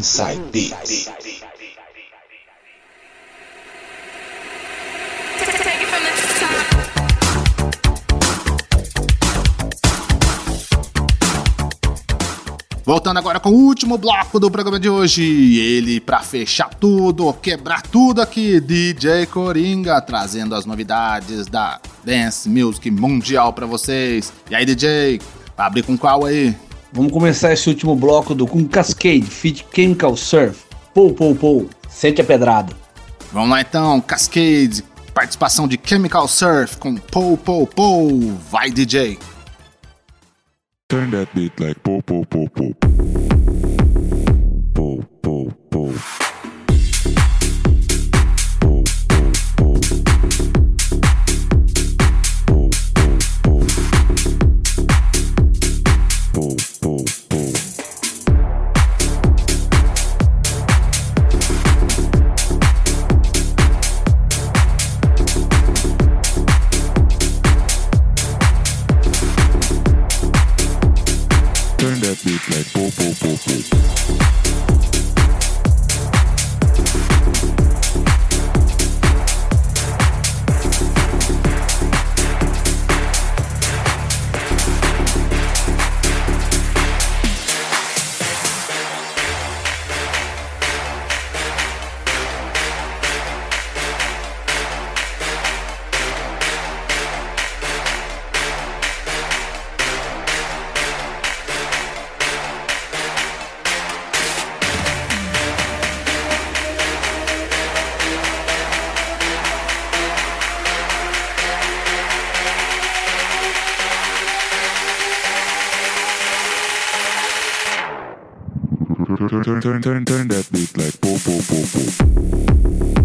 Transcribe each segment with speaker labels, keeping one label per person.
Speaker 1: Inside Beats.
Speaker 2: Voltando agora com o último bloco do programa de hoje. Ele, para fechar tudo, quebrar tudo aqui, DJ Coringa, trazendo as novidades da Dance Music Mundial para vocês. E aí, DJ, abrir com qual aí?
Speaker 3: Vamos começar esse último bloco do com Cascade, Feat Chemical Surf. Pou, pou, pou. Sente a pedrada.
Speaker 2: Vamos lá então, Cascade, participação de Chemical Surf com Pou, pou, pou. Vai, DJ.
Speaker 4: Turn that beat like po po po po. Turn turn turn turn that beat like po po po. Po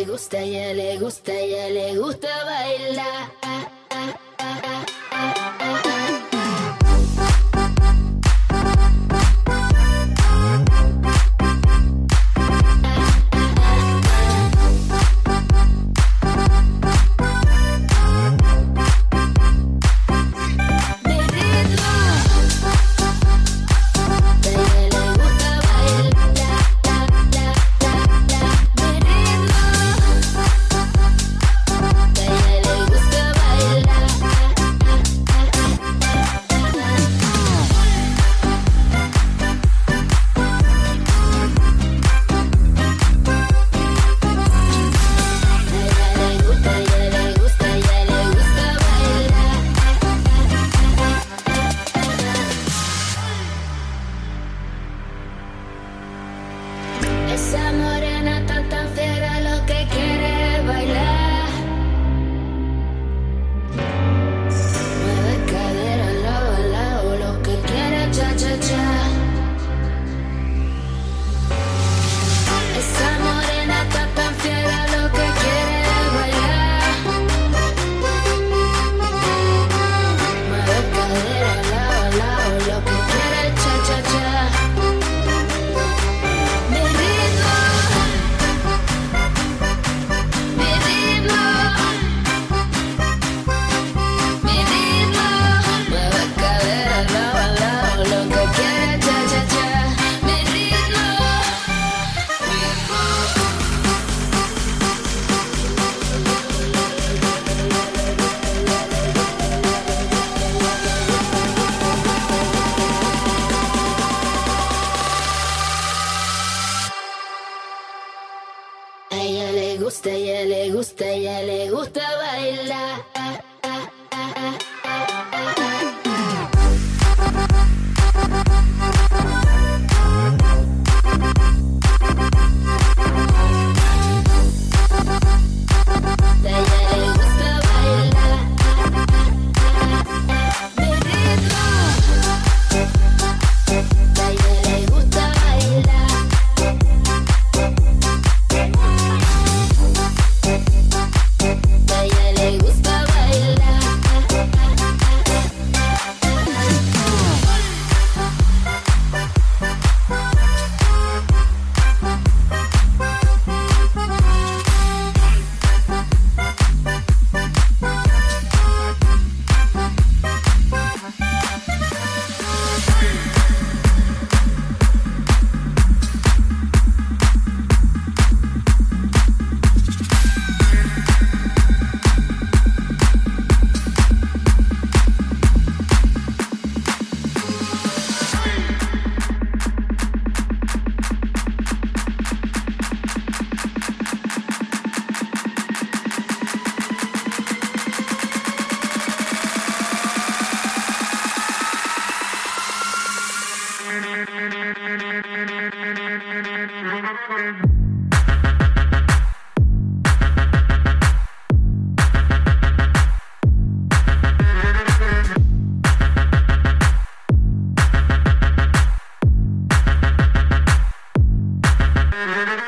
Speaker 5: le gusta, a ella le gusta, a ella le gusta bailar. Mm-hmm.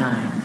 Speaker 5: time.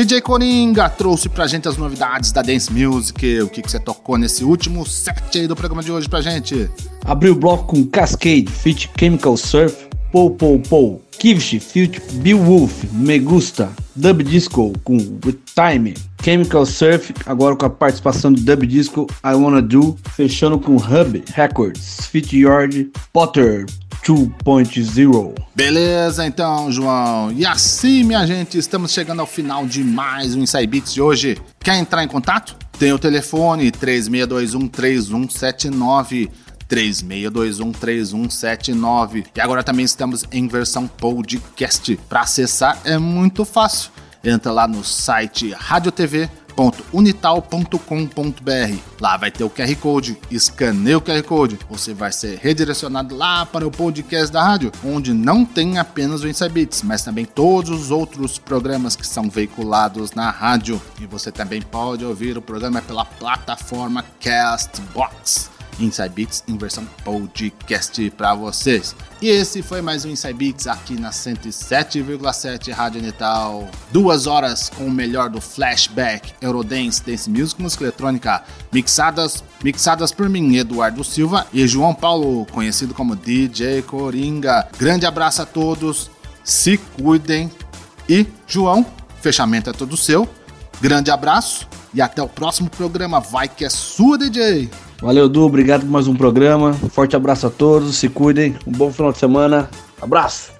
Speaker 2: DJ Coringa trouxe pra gente as novidades da Dance Music. O que, que você tocou nesse último set aí do programa de hoje pra gente?
Speaker 3: Abriu o bloco com Cascade, Fit Chemical Surf, Pou Pou Pou, Kivsh, Bill Wolf, Me Gusta, Dub Disco com With Time, Chemical Surf, agora com a participação do Dub Disco I Wanna Do, fechando com Hub Records, Fit Yard, Potter, 2.0.
Speaker 2: Beleza, então, João. E assim, minha gente, estamos chegando ao final de mais um Inside Beats de hoje. Quer entrar em contato? Tem o telefone 3621 3179. 36213179. E agora também estamos em versão podcast. Para acessar é muito fácil. Entra lá no site radiotv.unital.com.br. Lá vai ter o QR Code, escaneia o QR Code, você vai ser redirecionado lá para o podcast da rádio, onde não tem apenas o Inside Beats, mas também todos os outros programas que são veiculados na rádio. E você também pode ouvir o programa pela plataforma Castbox. Inside Beats em versão podcast para vocês. E esse foi mais um Inside Beats aqui na 107,7 Rádio Unital. Duas horas com o melhor do flashback, Eurodance, Dance Music, música eletrônica, mixadas, mixadas por mim, Eduardo Silva e João Paulo, conhecido como DJ Coringa. Grande abraço a todos, se cuidem e João, fechamento é todo seu. Grande abraço e até o próximo programa. Vai que é sua, DJ!
Speaker 3: Valeu, Du. Obrigado por mais um programa. Forte abraço a todos. Se cuidem. Um bom final de semana. Abraço.